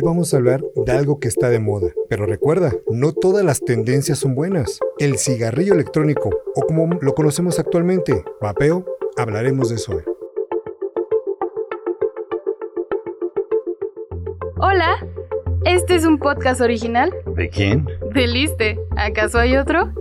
Hoy vamos a hablar de algo que está de moda, pero recuerda, no todas las tendencias son buenas. El cigarrillo electrónico, o como lo conocemos actualmente, vapeo, hablaremos de eso hoy. Hola, este es un podcast original ¿De quién? de Liste. ¿Acaso hay otro?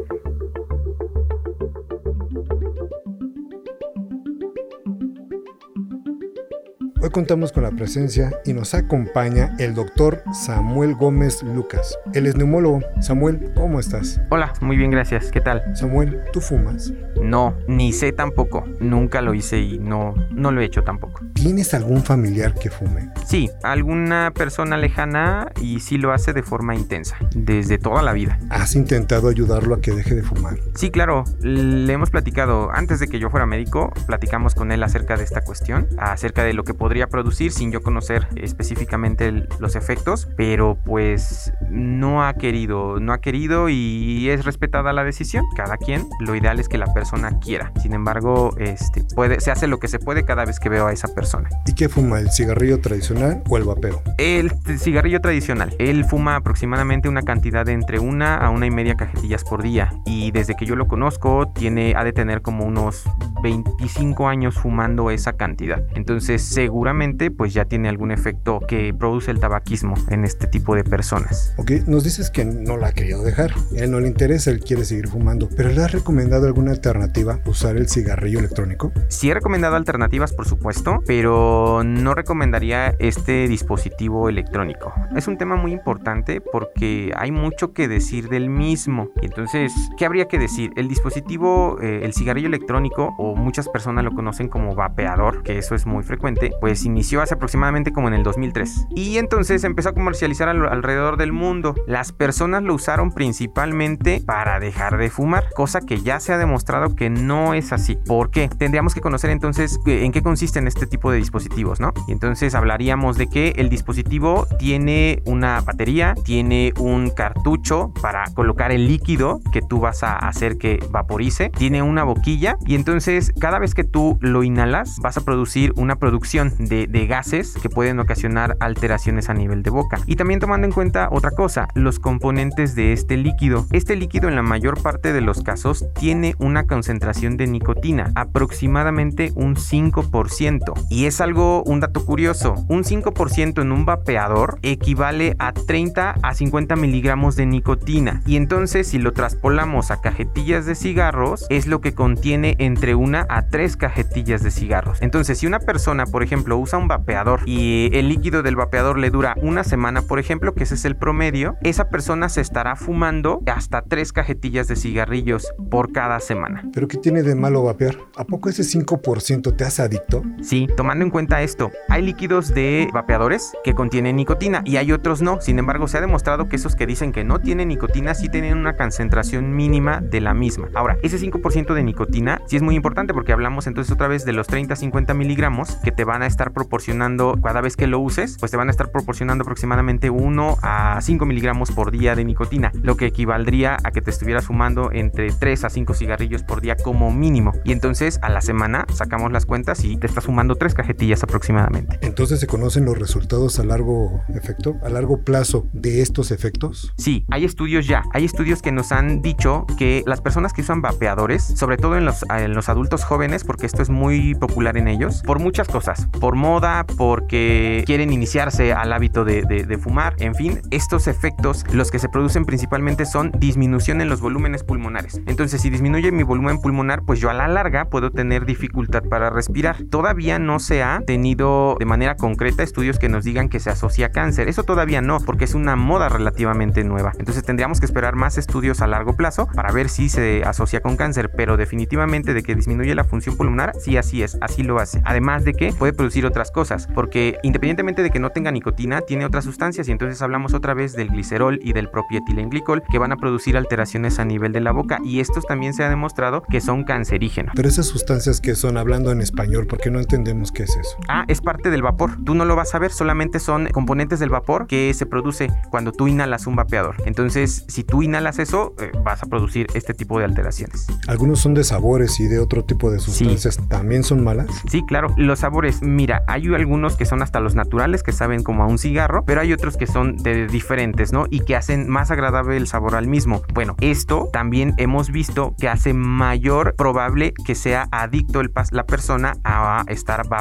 Hoy contamos con la presencia y nos acompaña el doctor Samuel Gómez Lucas. Él es neumólogo. Samuel, ¿cómo estás? Hola, muy bien, gracias. ¿Qué tal? Samuel, ¿tú fumas? No, ni sé tampoco. Nunca lo hice y no, no lo he hecho tampoco. ¿Tienes algún familiar que fume? Sí, alguna persona lejana y sí lo hace de forma intensa, desde toda la vida. ¿Has intentado ayudarlo a que deje de fumar? Sí, claro, le hemos platicado, antes de que yo fuera médico, platicamos con él acerca de esta cuestión, acerca de lo que podría producir sin yo conocer específicamente el- los efectos, pero pues no ha querido, no ha querido y es respetada la decisión. Cada quien, lo ideal es que la persona quiera. Sin embargo, este, puede, se hace lo que se puede cada vez que veo a esa persona. ¿Y qué fuma, el cigarrillo tradicional o el vapeo? El cigarrillo tradicional. Él fuma aproximadamente una cantidad de entre una a una y media cajetillas por día. Y desde que yo lo conozco, tiene, ha de tener como unos 25 años fumando esa cantidad. Entonces, seguramente, pues ya tiene algún efecto que produce el tabaquismo en este tipo de personas. Ok, nos dices que no la ha querido dejar. A él no le interesa, él quiere seguir fumando. ¿Pero le has recomendado alguna alternativa? ¿Usar el cigarrillo electrónico? Sí he recomendado alternativas, por supuesto, pero no recomendaría este dispositivo electrónico. Es un tema muy importante porque hay mucho que decir del mismo. Entonces, ¿qué habría que decir? El dispositivo, eh, el cigarrillo electrónico, o muchas personas lo conocen como vapeador, que eso es muy frecuente, pues inició hace aproximadamente como en el 2003. Y entonces empezó a comercializar al- alrededor del mundo. Las personas lo usaron principalmente para dejar de fumar, cosa que ya se ha demostrado que no es así. ¿Por qué? Tendríamos que conocer entonces que- en qué consisten este tipo de dispositivos, ¿no? Y entonces hablaríamos de que el dispositivo tiene una batería, tiene un cartucho para colocar el líquido que tú vas a hacer que vaporice, tiene una boquilla y entonces cada vez que tú lo inhalas vas a producir una producción de, gases que pueden ocasionar alteraciones a nivel de boca. Y también tomando en cuenta otra cosa, los componentes de este líquido. Este líquido en la mayor parte de los casos tiene una concentración de nicotina, aproximadamente un 5%. Y es algo, un dato curioso, un 5% en un vapeador equivale a 30 a 50 miligramos de nicotina. Y entonces si lo traspolamos a cajetillas de cigarros, es lo que contiene entre una a tres cajetillas de cigarros. Entonces si una persona, por ejemplo, usa un vapeador y el líquido del vapeador le dura una semana, por ejemplo, que ese es el promedio, esa persona se estará fumando hasta tres cajetillas de cigarrillos por cada semana. ¿Pero qué tiene de malo vapear? ¿A poco ese 5% te hace adicto? Sí, tomando en cuenta esto, hay líquidos de vapeadores que contienen nicotina y hay otros no. Sin embargo, se ha demostrado que esos que dicen que no tienen nicotina sí tienen una concentración mínima de la misma. Ahora, ese 5% de nicotina sí es muy importante porque hablamos entonces otra vez de los 30-50 miligramos que te van a estar proporcionando cada vez que lo uses, pues te van a estar proporcionando aproximadamente 1 a 5 miligramos por día de nicotina, lo que equivaldría a que te estuvieras fumando entre 3 a 5 cigarrillos por día como mínimo. Y entonces a la semana sacamos las cuentas y te estás fumando 3 cajetillas aproximadamente. Entonces se conocen los resultados a largo efecto, a largo plazo de estos efectos. Sí, hay estudios ya. Hay estudios que nos han dicho que las personas que usan vapeadores, sobre todo en los, en los adultos jóvenes, porque esto es muy popular en ellos, por muchas cosas. Por moda, porque quieren iniciarse al hábito de, de- de fumar. En fin, estos efectos, los que se producen principalmente son disminución en los volúmenes pulmonares. Entonces, si disminuye mi volumen pulmonar, pues yo a la larga puedo tener dificultad para respirar. Todavía no se ha tenido de manera concreta estudios que nos digan que se asocia a cáncer. Eso todavía no, porque es una moda relativamente nueva. Entonces tendríamos que esperar más estudios a largo plazo para ver si se asocia con cáncer, pero definitivamente de que disminuye la función pulmonar, sí así es, así lo hace. Además de que puede producir otras cosas, porque independientemente de que no tenga nicotina, tiene otras sustancias y entonces hablamos otra vez del glicerol y del propietilenglicol que van a producir alteraciones a nivel de la boca y estos también se ha demostrado que son cancerígenos. Pero esas sustancias que son hablando en español, ¿por qué no entendemos qué es eso? Ah, es parte del vapor. Tú no lo vas a ver, solamente son componentes del vapor que se produce cuando tú inhalas un vapeador. Entonces, si tú inhalas eso, eh, vas a producir este tipo de alteraciones. Algunos son de sabores y de otro tipo de sustancias. ¿También son malas? Sí, claro. Los sabores, mira, hay algunos que son hasta los naturales, que saben como a un cigarro, pero hay otros que son de diferentes, ¿no? Y que hacen más agradable el sabor al mismo. Bueno, esto también hemos visto que hace mayor probable que sea adicto el, la persona a estar vapeando.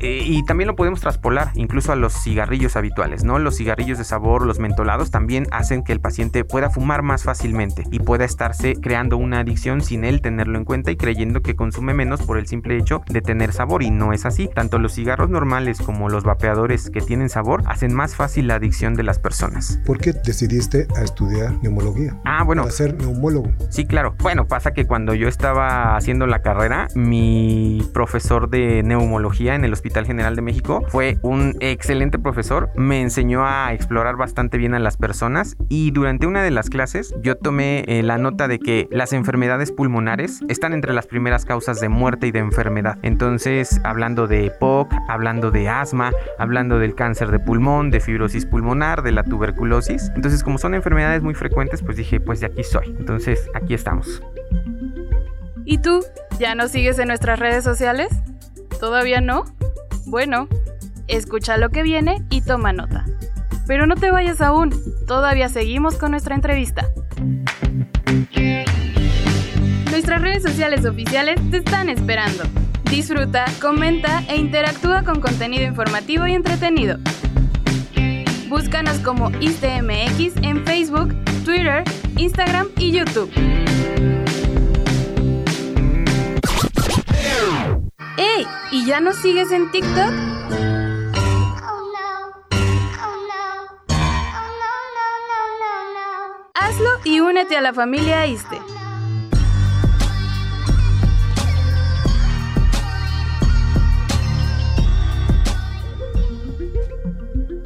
Eh, y también lo podemos traspolar incluso a los cigarrillos habituales, ¿no? Los cigarrillos de sabor, los mentolados, también hacen que el paciente pueda fumar más fácilmente y pueda estarse creando una adicción sin él tenerlo en cuenta y creyendo que consume menos por el simple hecho de tener sabor. Y no es así. Tanto los cigarros normales como los vapeadores que tienen sabor hacen más fácil la adicción de las personas. ¿Por qué decidiste a estudiar neumología? Ah, bueno. A ser neumólogo. Sí, claro. Bueno, pasa que cuando yo estaba haciendo la carrera, mi profesor de neumología en el Hospital General de México fue un excelente profesor. Me enseñó a explorar bastante bien a las personas y durante una de las clases yo tomé eh, la nota de que las enfermedades pulmonares están entre las primeras causas de muerte y de enfermedad. Entonces, hablando de EPOC, hablando de asma, hablando del cáncer de pulmón, de fibrosis pulmonar, de la tuberculosis. Entonces, como son enfermedades muy frecuentes, pues dije, pues de aquí soy. Entonces, aquí estamos. ¿Y tú? ¿Ya nos sigues en nuestras redes sociales? ¿Todavía no? Bueno, escucha lo que viene y toma nota. Pero no te vayas aún, todavía seguimos con nuestra entrevista. Nuestras redes sociales oficiales te están esperando. Disfruta, comenta e interactúa con contenido informativo y entretenido. Búscanos como ISTMX en Facebook, Twitter, Instagram y YouTube. ¡Ey! ¿Y ya nos sigues en TikTok? Hazlo y únete a la familia ISTE.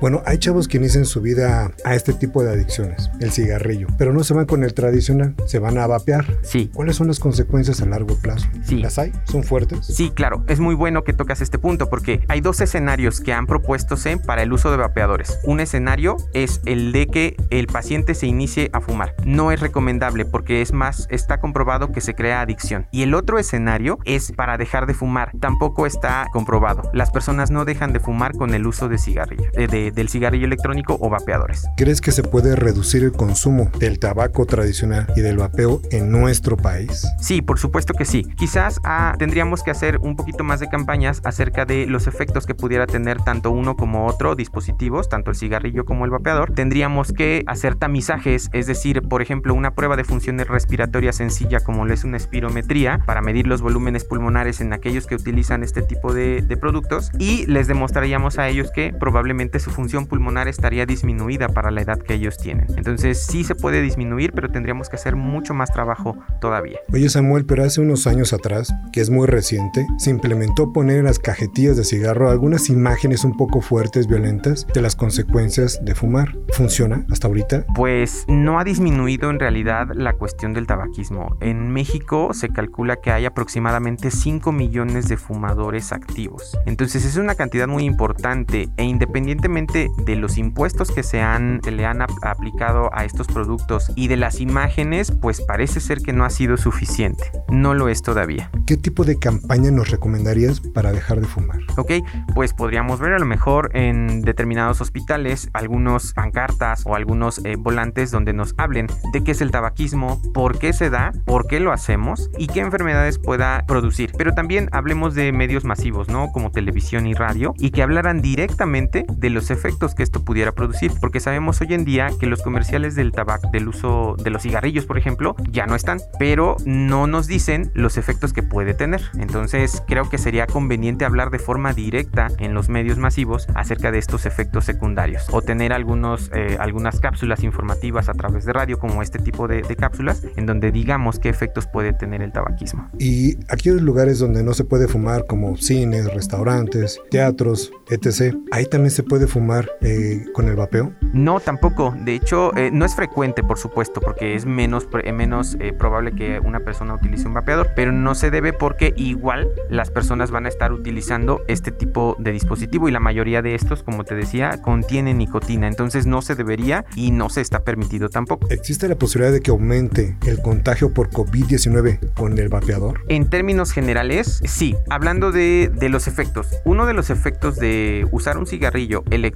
Bueno, hay chavos que inician su vida a este tipo de adicciones, el cigarrillo, pero no se van con el tradicional, se van a vapear. Sí. ¿Cuáles son las consecuencias a largo plazo? Sí. ¿Las hay? ¿Son fuertes? Sí, claro. Es muy bueno que tocas este punto porque hay dos escenarios que han propuestose para el uso de vapeadores. Un escenario es el de que el paciente se inicie a fumar. No es recomendable porque es más, está comprobado que se crea adicción. Y el otro escenario es para dejar de fumar. Tampoco está comprobado. Las personas no dejan de fumar con el uso de cigarrillo, eh, de, del cigarrillo electrónico o vapeadores. ¿Crees que se puede reducir el consumo del tabaco tradicional y del vapeo en nuestro país? Sí, por supuesto que sí. Quizás ah, tendríamos que hacer un poquito más de campañas acerca de los efectos que pudiera tener tanto uno como otro dispositivos, tanto el cigarrillo como el vapeador. Tendríamos que hacer tamizajes, es decir, por ejemplo, una prueba de funciones respiratorias sencilla como lo es una espirometría para medir los volúmenes pulmonares en aquellos que utilizan este tipo de, de productos y les demostraríamos a ellos que probablemente su función pulmonar estaría disminuida para la edad que ellos tienen. Entonces sí se puede disminuir, pero tendríamos que hacer mucho más trabajo todavía. Oye Samuel, pero hace unos años atrás, que es muy reciente, se implementó poner en las cajetillas de cigarro algunas imágenes un poco fuertes, violentas, de las consecuencias de fumar. ¿Funciona hasta ahorita? Pues no ha disminuido en realidad la cuestión del tabaquismo. En México se calcula que hay aproximadamente 5 millones de fumadores activos. Entonces es una cantidad muy importante e independientemente de los impuestos que se, han, le han aplicado a estos productos y de las imágenes, pues parece ser que no ha sido suficiente. No lo es todavía. ¿Qué tipo de campaña nos recomendarías para dejar de fumar? Ok, pues podríamos ver a lo mejor en determinados hospitales algunos pancartas o algunos eh, volantes donde nos hablen de qué es el tabaquismo, por qué se da, por qué lo hacemos y qué enfermedades pueda producir. Pero también hablemos de medios masivos, ¿no? Como televisión y radio y que hablaran directamente de los efectos que esto pudiera producir, porque sabemos hoy en día que los comerciales del tabaco, del uso de los cigarrillos, por ejemplo, ya no están, pero no nos dicen los efectos que puede tener. Entonces creo que sería conveniente hablar de forma directa en los medios masivos acerca de estos efectos secundarios o tener algunos, eh, algunas cápsulas informativas a través de radio como este tipo de, de cápsulas en donde digamos qué efectos puede tener el tabaquismo. Y aquellos lugares donde no se puede fumar como cines, restaurantes, teatros, etc. Ahí también se puede fumar eh, con el vapeo. No, tampoco. De hecho, eh, no es frecuente, por supuesto, porque es menos, pre- menos eh, probable que una persona utilice un vapeador, pero no se debe porque igual las personas van a estar utilizando este tipo de dispositivo y la mayoría de estos, como te decía, contienen nicotina. Entonces no se debería y no se está permitido tampoco. ¿Existe la posibilidad de que aumente el contagio por COVID-19 con el vapeador? En términos generales, sí. Hablando de, de los efectos, uno de los efectos de usar un cigarrillo electrónico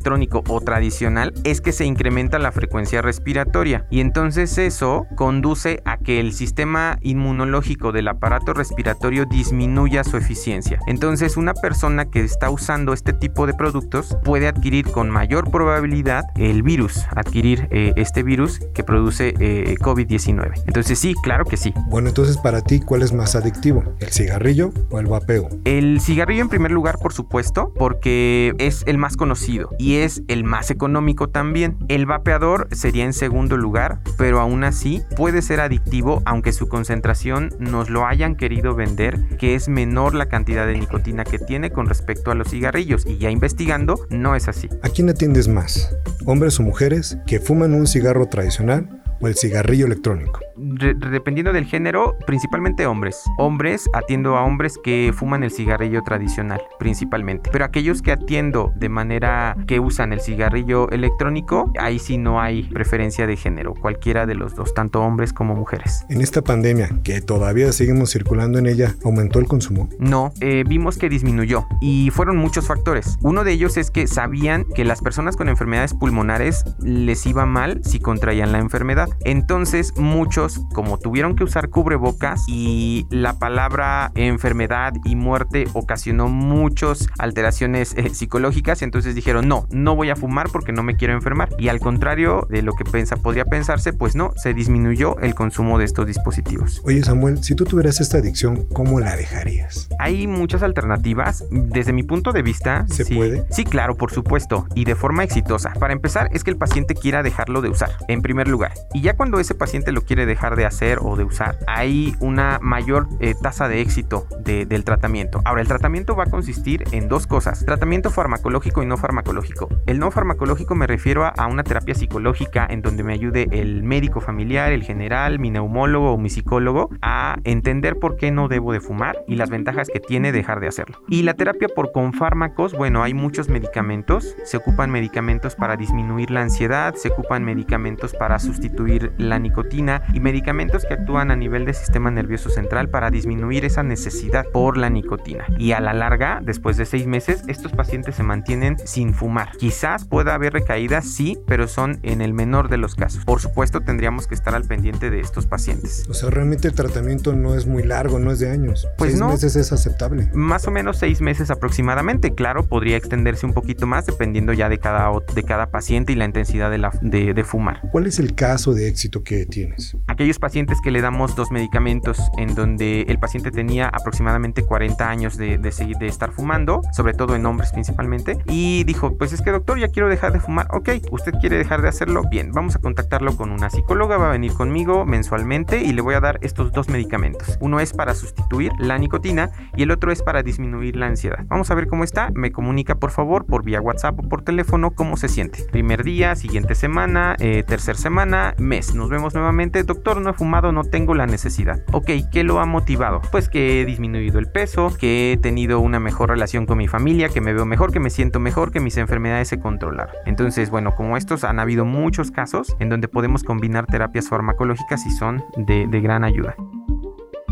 o tradicional es que se incrementa la frecuencia respiratoria y entonces eso conduce a que el sistema inmunológico del aparato respiratorio disminuya su eficiencia. Entonces una persona que está usando este tipo de productos puede adquirir con mayor probabilidad el virus, adquirir eh, este virus que produce eh, COVID-19. Entonces sí, claro que sí. Bueno, entonces para ti, ¿cuál es más adictivo? ¿El cigarrillo o el vapeo? El cigarrillo en primer lugar, por supuesto, porque es el más conocido y es el más económico también. El vapeador sería en segundo lugar, pero aún así puede ser adictivo aunque su concentración nos lo hayan querido vender, que es menor la cantidad de nicotina que tiene con respecto a los cigarrillos y ya investigando no es así. ¿A quién atiendes más? ¿Hombres o mujeres que fuman un cigarro tradicional o el cigarrillo electrónico? Re- dependiendo del género, principalmente hombres. Hombres atiendo a hombres que fuman el cigarrillo tradicional, principalmente. Pero aquellos que atiendo de manera que usan el cigarrillo electrónico, ahí sí no hay preferencia de género, cualquiera de los dos, tanto hombres como mujeres. En esta pandemia, que todavía seguimos circulando en ella, ¿aumentó el consumo? No, eh, vimos que disminuyó y fueron muchos factores. Uno de ellos es que sabían que las personas con enfermedades pulmonares les iba mal si contraían la enfermedad. Entonces muchos, como tuvieron que usar cubrebocas y la palabra enfermedad y muerte ocasionó muchas alteraciones eh, psicológicas, entonces dijeron no, no voy a fumar porque no me quiero enfermar. Y al contrario de lo que pensa, podría pensarse, pues no, se disminuyó el consumo de estos dispositivos. Oye Samuel, si tú tuvieras esta adicción, ¿cómo la dejarías? Hay muchas alternativas. Desde mi punto de vista, ¿Se sí, puede? Sí, claro, por supuesto, y de forma exitosa. Para empezar, es que el paciente quiera dejarlo de usar, en primer lugar. Y ya cuando ese paciente lo quiere dejar de hacer o de usar, hay una mayor eh, tasa de éxito de- del tratamiento. Ahora, el tratamiento va a consistir en dos cosas: tratamiento farmacológico y no farmacológico. El no farmacológico me refiero a, a una terapia psicológica en donde me ayude el médico familiar, el general, mi neumólogo o mi psicólogo a entender por qué no debo de fumar y las ventajas que tiene dejar de hacerlo. Y la terapia por con fármacos, bueno, hay muchos medicamentos, se ocupan medicamentos para disminuir la ansiedad, se ocupan medicamentos para sustituir la nicotina y medicamentos que actúan a nivel del sistema nervioso central para disminuir esa necesidad por la nicotina. Y a la larga, después de seis meses, estos pacientes se mantienen sin fumar. Quizás pueda haber recaídas, sí, pero son en el menor de los casos. Por supuesto, tendríamos que estar al pendiente de estos pacientes. O sea, realmente el tratamiento no es muy largo, no es de años. Pues Seis no. meses es aceptable. Más o menos seis meses aproximadamente. Claro, podría extenderse un poquito más dependiendo ya de cada, de cada paciente y la intensidad de, la, de, de fumar. ¿Cuál es el caso de éxito que tienes? Aquellos pacientes que le damos dos medicamentos en donde el paciente tenía aproximadamente 40 años de, de seguir de estar fumando, sobre todo en hombres principalmente, y dijo, pues es que doctor, ya quiero dejar de fumar. Ok, usted quiere dejar de hacerlo, bien, vamos a contactarlo con una psicóloga, va a venir conmigo mensualmente y le voy a dar estos dos medicamentos. Uno es para sustituir la nicotina y el otro es para disminuir la ansiedad. Vamos a ver cómo está, me comunica por favor por vía WhatsApp o por teléfono cómo se siente. Primer día, siguiente semana, eh, tercer semana, mes. Nos vemos nuevamente. Doctor, no he fumado, no tengo la necesidad. Ok, ¿qué lo ha motivado? Pues que he disminuido el peso, que he tenido una mejor relación con mi familia, que me veo mejor, que me siento mejor, que mis enfermedades se controlaron. Entonces, bueno, como estos han habido muchos casos en donde podemos combinar terapias farmacológicas y son de, de gran ayuda.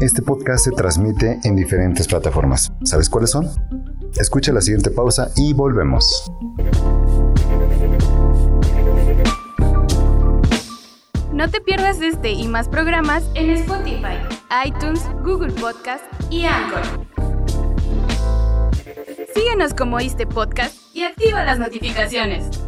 Este podcast se transmite en diferentes plataformas. ¿Sabes cuáles son? Escucha la siguiente pausa y volvemos. No te pierdas este y más programas en Spotify, iTunes, Google Podcast y Anchor. Síguenos como Iste Podcast y activa las notificaciones.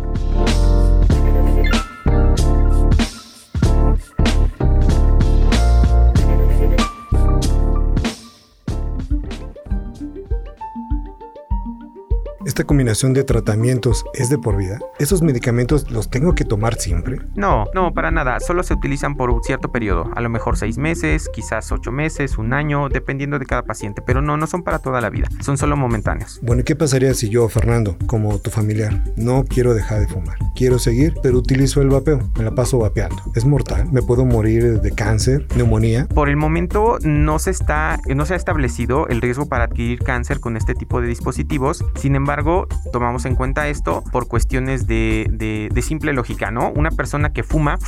Esta combinación de tratamientos es de por vida? ¿Esos medicamentos los tengo que tomar siempre? No, no, para nada. Solo se utilizan por un cierto periodo. A lo mejor seis meses, quizás ocho meses, un año, dependiendo de cada paciente. Pero no, no son para toda la vida. Son solo momentáneos. Bueno, ¿y qué pasaría si yo, Fernando, como tu familiar, no quiero dejar de fumar? Quiero seguir, pero utilizo el vapeo. Me la paso vapeando. ¿Es mortal? ¿Me puedo morir de cáncer, neumonía? Por el momento no se está, no se ha establecido el riesgo para adquirir cáncer con este tipo de dispositivos. Sin embargo, tomamos en cuenta esto por cuestiones de, simple lógica, ¿no? Una persona que fuma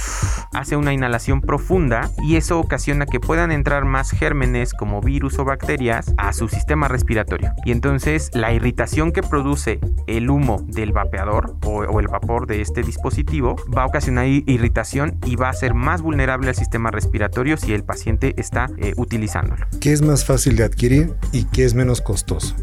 hace una inhalación profunda y eso ocasiona que puedan entrar más gérmenes como virus o bacterias a su sistema respiratorio. Y entonces la irritación que produce el humo del vapeador o, el vapor de este dispositivo va a ocasionar irritación y va a ser más vulnerable al sistema respiratorio si el paciente está eh, utilizándolo. ¿Qué es más fácil de adquirir y qué es menos costoso?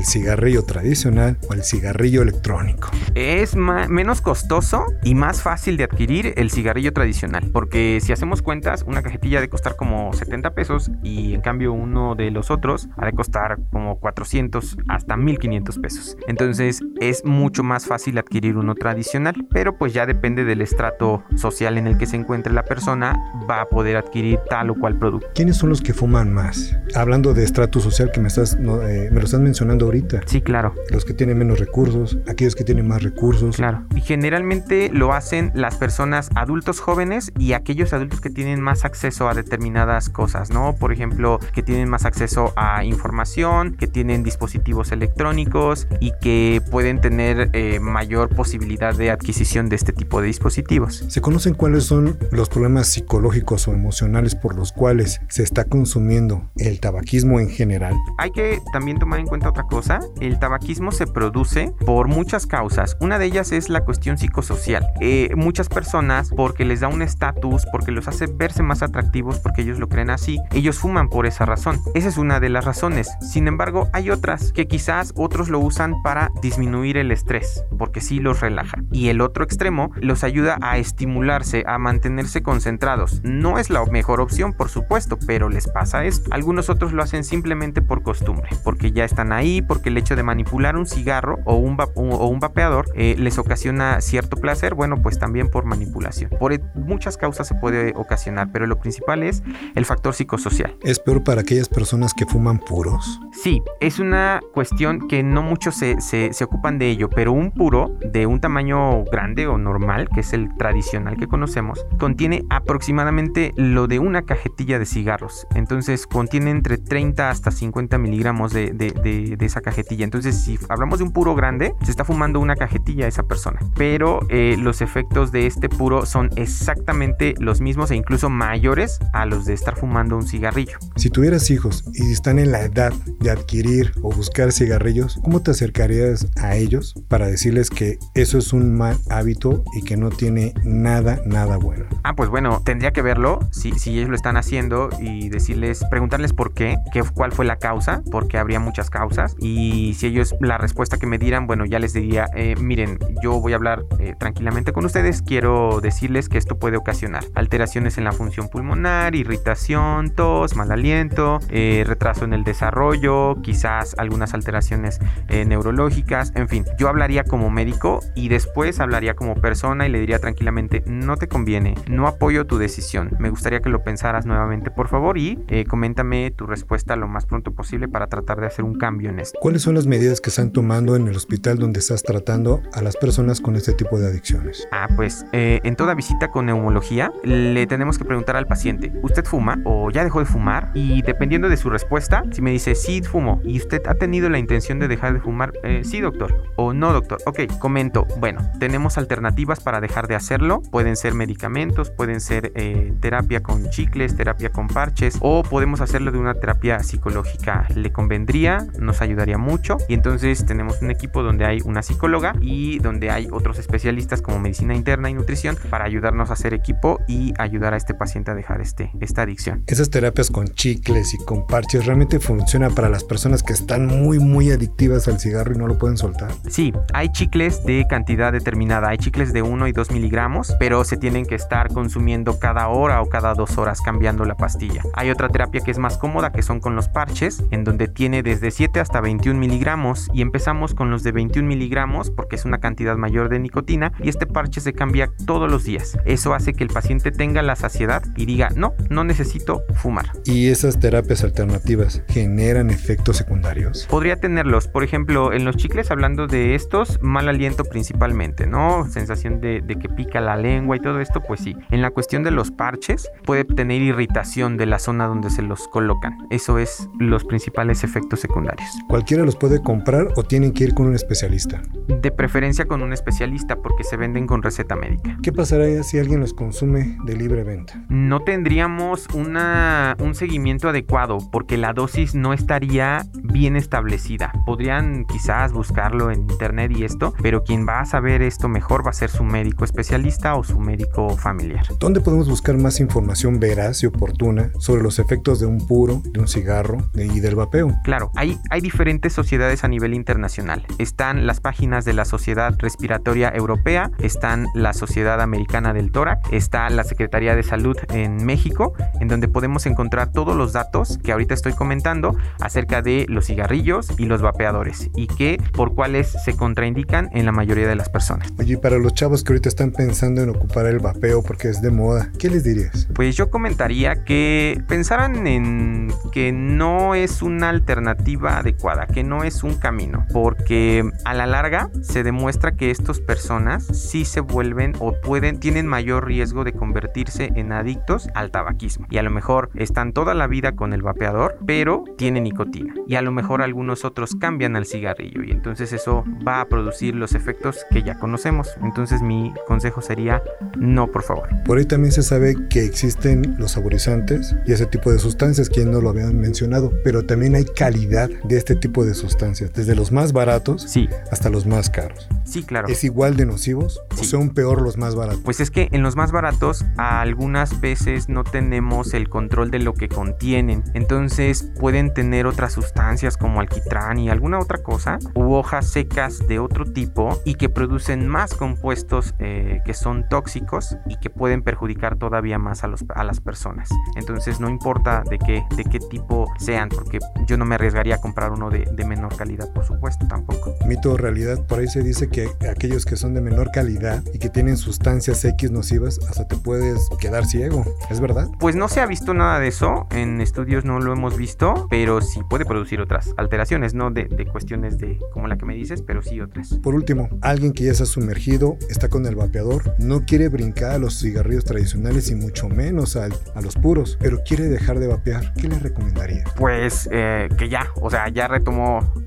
¿El cigarrillo tradicional o el cigarrillo electrónico? Es menos costoso y más fácil de adquirir el cigarrillo tradicional, porque si hacemos cuentas, una cajetilla de costar como 70 pesos y en cambio uno de los otros ha de costar como 400 hasta 1500 pesos. Entonces es mucho más fácil adquirir uno tradicional, pero pues ya depende del estrato social en el que se encuentre la persona, va a poder adquirir tal o cual producto. ¿Quiénes son los que fuman más? Hablando de estrato social que me, estás, eh, me lo estás mencionando ahorita. Sí, claro. Los que tienen menos recursos, aquellos que tienen más recursos. Claro. Y generalmente lo hacen las personas adultos jóvenes y aquellos adultos que tienen más acceso a determinadas cosas, ¿no? Por ejemplo, que tienen más acceso a información, que tienen dispositivos electrónicos y que pueden tener eh, mayor posibilidad de adquisición de este tipo de dispositivos. ¿Se conocen cuáles son los problemas psicológicos o emocionales por los cuales se está consumiendo el tabaquismo en general? Hay que también tomar en cuenta otra cosa. El tabaquismo se produce por muchas causas. Una de ellas es la cuestión psicosocial. Eh, muchas personas, porque les da un estatus, porque los hace verse más atractivos, porque ellos lo creen así, ellos fuman por esa razón. Esa es una de las razones. Sin embargo, hay otras que quizás otros lo usan para disminuir el estrés, porque sí los relaja. Y el otro extremo los ayuda a estimularse, a mantenerse concentrados. No es la mejor opción, por supuesto, pero les pasa esto. Algunos otros lo hacen simplemente por costumbre, porque ya están ahí, porque el hecho de manipular un cigarro o un, o un vapeador eh, les ocasiona cierto placer, bueno, pues también por manipulación. Por e, muchas causas se puede ocasionar, pero lo principal es el factor psicosocial. ¿Es peor para aquellas personas que fuman puros? Sí, es una cuestión que no muchos se, se, se ocupan de ello, pero un puro de un tamaño grande o normal, que es el tradicional que conocemos, contiene aproximadamente lo de una cajetilla de cigarros. Entonces contiene entre 30 hasta 50 miligramos de, de, de, esa cajetilla. Entonces si hablamos de un puro grande, se está fumando una cajetilla a esa persona. Pero eh, los efectos de este puro son exactamente los mismos e incluso mayores a los de estar fumando un cigarrillo. Si tuvieras hijos y están en la edad de adquirir o buscar cigarrillos, ¿cómo te acercarías a ellos para decirles que eso es un mal hábito y que no tiene nada, nada bueno? Ah, pues bueno, tendría que verlo si, si ellos lo están haciendo y decirles, preguntarles por qué, qué, cuál fue la causa, porque habría muchas causas y si ellos la respuesta que me dieran, bueno, ya les diría, eh, miren, yo voy a hablar eh, tranquilamente con ustedes, quiero decirles que esto puede ocasionar alteraciones en la función pulmonar, irritación, tos, mal aliento, eh, retraso en el desarrollo, quizás algunas alteraciones neurológicas, en fin, yo hablaría como médico y después hablaría como persona y le diría tranquilamente, no te conviene, no apoyo tu decisión, me gustaría que lo pensaras nuevamente por favor y coméntame tu respuesta lo más pronto posible para tratar de hacer un cambio en ¿Cuáles son las medidas que están tomando en el hospital donde estás tratando a las personas con este tipo de adicciones? Ah, pues eh, en toda visita con neumología le tenemos que preguntar al paciente, ¿usted fuma o ya dejó de fumar? Y dependiendo de su respuesta, si me dice sí fumo y usted ha tenido la intención de dejar de fumar, eh, sí doctor o no doctor, ok, comento, bueno, tenemos alternativas para dejar de hacerlo, pueden ser medicamentos, pueden ser eh, terapia con chicles, terapia con parches o podemos hacerlo de una terapia psicológica, le convendría, nos ayudaría mucho y entonces tenemos un equipo donde hay una psicóloga y donde hay otros especialistas como medicina interna y nutrición para ayudarnos a hacer equipo y ayudar a este paciente a dejar este, esta adicción. Esas terapias con chicles y con parches realmente funcionan para las personas que están muy muy adictivas al cigarro y no lo pueden soltar. Sí, hay chicles de cantidad determinada, hay chicles de 1 y 2 miligramos, pero se tienen que estar consumiendo cada hora o cada dos horas cambiando la pastilla. Hay otra terapia que es más cómoda que son con los parches, en donde tiene desde 7 hasta 20 21 miligramos y empezamos con los de 21 miligramos porque es una cantidad mayor de nicotina y este parche se cambia todos los días. Eso hace que el paciente tenga la saciedad y diga, no, no necesito fumar. ¿Y esas terapias alternativas generan efectos secundarios? Podría tenerlos, por ejemplo, en los chicles, hablando de estos, mal aliento principalmente, ¿no? Sensación de, de que pica la lengua y todo esto, pues sí. En la cuestión de los parches, puede tener irritación de la zona donde se los colocan. Eso es los principales efectos secundarios. ¿Cualquiera los puede comprar o tienen que ir con un especialista? De preferencia con un especialista porque se venden con receta médica. ¿Qué pasaría si alguien los consume de libre venta? No tendríamos una, un seguimiento adecuado porque la dosis no estaría bien establecida. Podrían quizás buscarlo en internet y esto, pero quien va a saber esto mejor va a ser su médico especialista o su médico familiar. ¿Dónde podemos buscar más información veraz y oportuna sobre los efectos de un puro, de un cigarro y del vapeo? Claro, hay, hay diferentes sociedades a nivel internacional. Están las páginas de la Sociedad Respiratoria Europea, están la Sociedad Americana del Tórax, está la Secretaría de Salud en México, en donde podemos encontrar todos los datos que ahorita estoy comentando acerca de los cigarrillos y los vapeadores y que por cuáles se contraindican en la mayoría de las personas. Oye, para los chavos que ahorita están pensando en ocupar el vapeo porque es de moda, ¿qué les dirías? Pues yo comentaría que pensaran en que no es una alternativa adecuada, que no es un camino, porque a la larga se demuestra que estas personas sí se vuelven o pueden, tienen mayor riesgo de convertirse en adictos al tabaquismo. Y a lo mejor están toda la vida con el vapeador, pero tiene nicotina. Y a lo mejor algunos otros cambian al cigarrillo y entonces eso va a producir los efectos que ya conocemos. Entonces mi consejo sería no, por favor. Por ahí también se sabe que existen los saborizantes y ese tipo de sustancias, quien no lo habían mencionado, pero también hay calidad de este tipo de sustancias, desde los más baratos Sí, hasta los más caros. sí, claro. ¿Es igual de nocivos o Sí. son peor los más baratos? Pues es que en los más baratos algunas veces no tenemos el control de lo que contienen. Entonces pueden tener otras sustancias como alquitrán y alguna otra cosa u hojas secas de otro tipo y que producen más compuestos eh, que son tóxicos y que pueden perjudicar todavía más a, los, a las personas. Entonces no importa de qué, de qué tipo sean porque yo no me arriesgaría a comprar uno de, de menor calidad por supuesto tampoco. Mito o realidad, por ahí se dice que aquellos que son de menor calidad y que tienen sustancias X nocivas, hasta te puedes quedar ciego. ¿Es verdad? Pues no se ha visto nada de eso, en estudios no lo hemos visto, pero sí puede producir otras alteraciones, no de, de cuestiones de como la que me dices, pero sí otras. Por último, alguien que ya se ha sumergido, está con el vapeador, no quiere brincar a los cigarrillos tradicionales y mucho menos al- a los puros, pero quiere dejar de vapear. ¿Qué le recomendaría? Pues eh, que ya, o sea, ya retomó,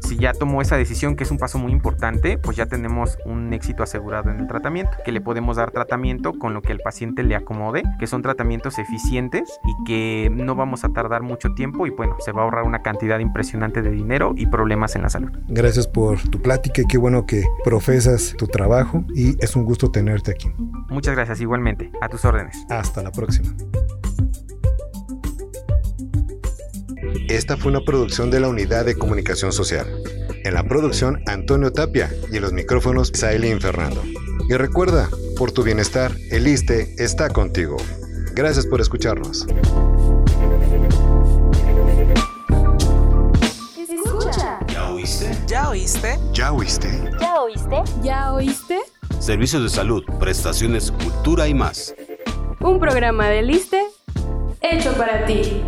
si ya tomó esa decisión, que es un paso muy importante, pues ya tenemos un éxito asegurado en el tratamiento, que le podemos dar tratamiento con lo que el paciente le acomode, que son tratamientos eficientes y que no vamos a tardar mucho tiempo y bueno, se va a ahorrar una cantidad impresionante de dinero y problemas en la salud. Gracias por tu plática y qué bueno que profesas tu trabajo y es un gusto tenerte aquí. Muchas gracias igualmente, a tus órdenes. Hasta la próxima. Esta fue una producción de la Unidad de Comunicación Social. En la producción, Antonio Tapia y en los micrófonos, Sailin Fernando. Y recuerda, por tu bienestar, el ISTE está contigo. Gracias por escucharnos. Escucha. ¿Ya oíste? ¿Ya oíste? ¿Ya oíste? ¿Ya oíste? ¿Ya oíste? Servicios de salud, prestaciones, cultura y más. Un programa de Liste hecho para ti.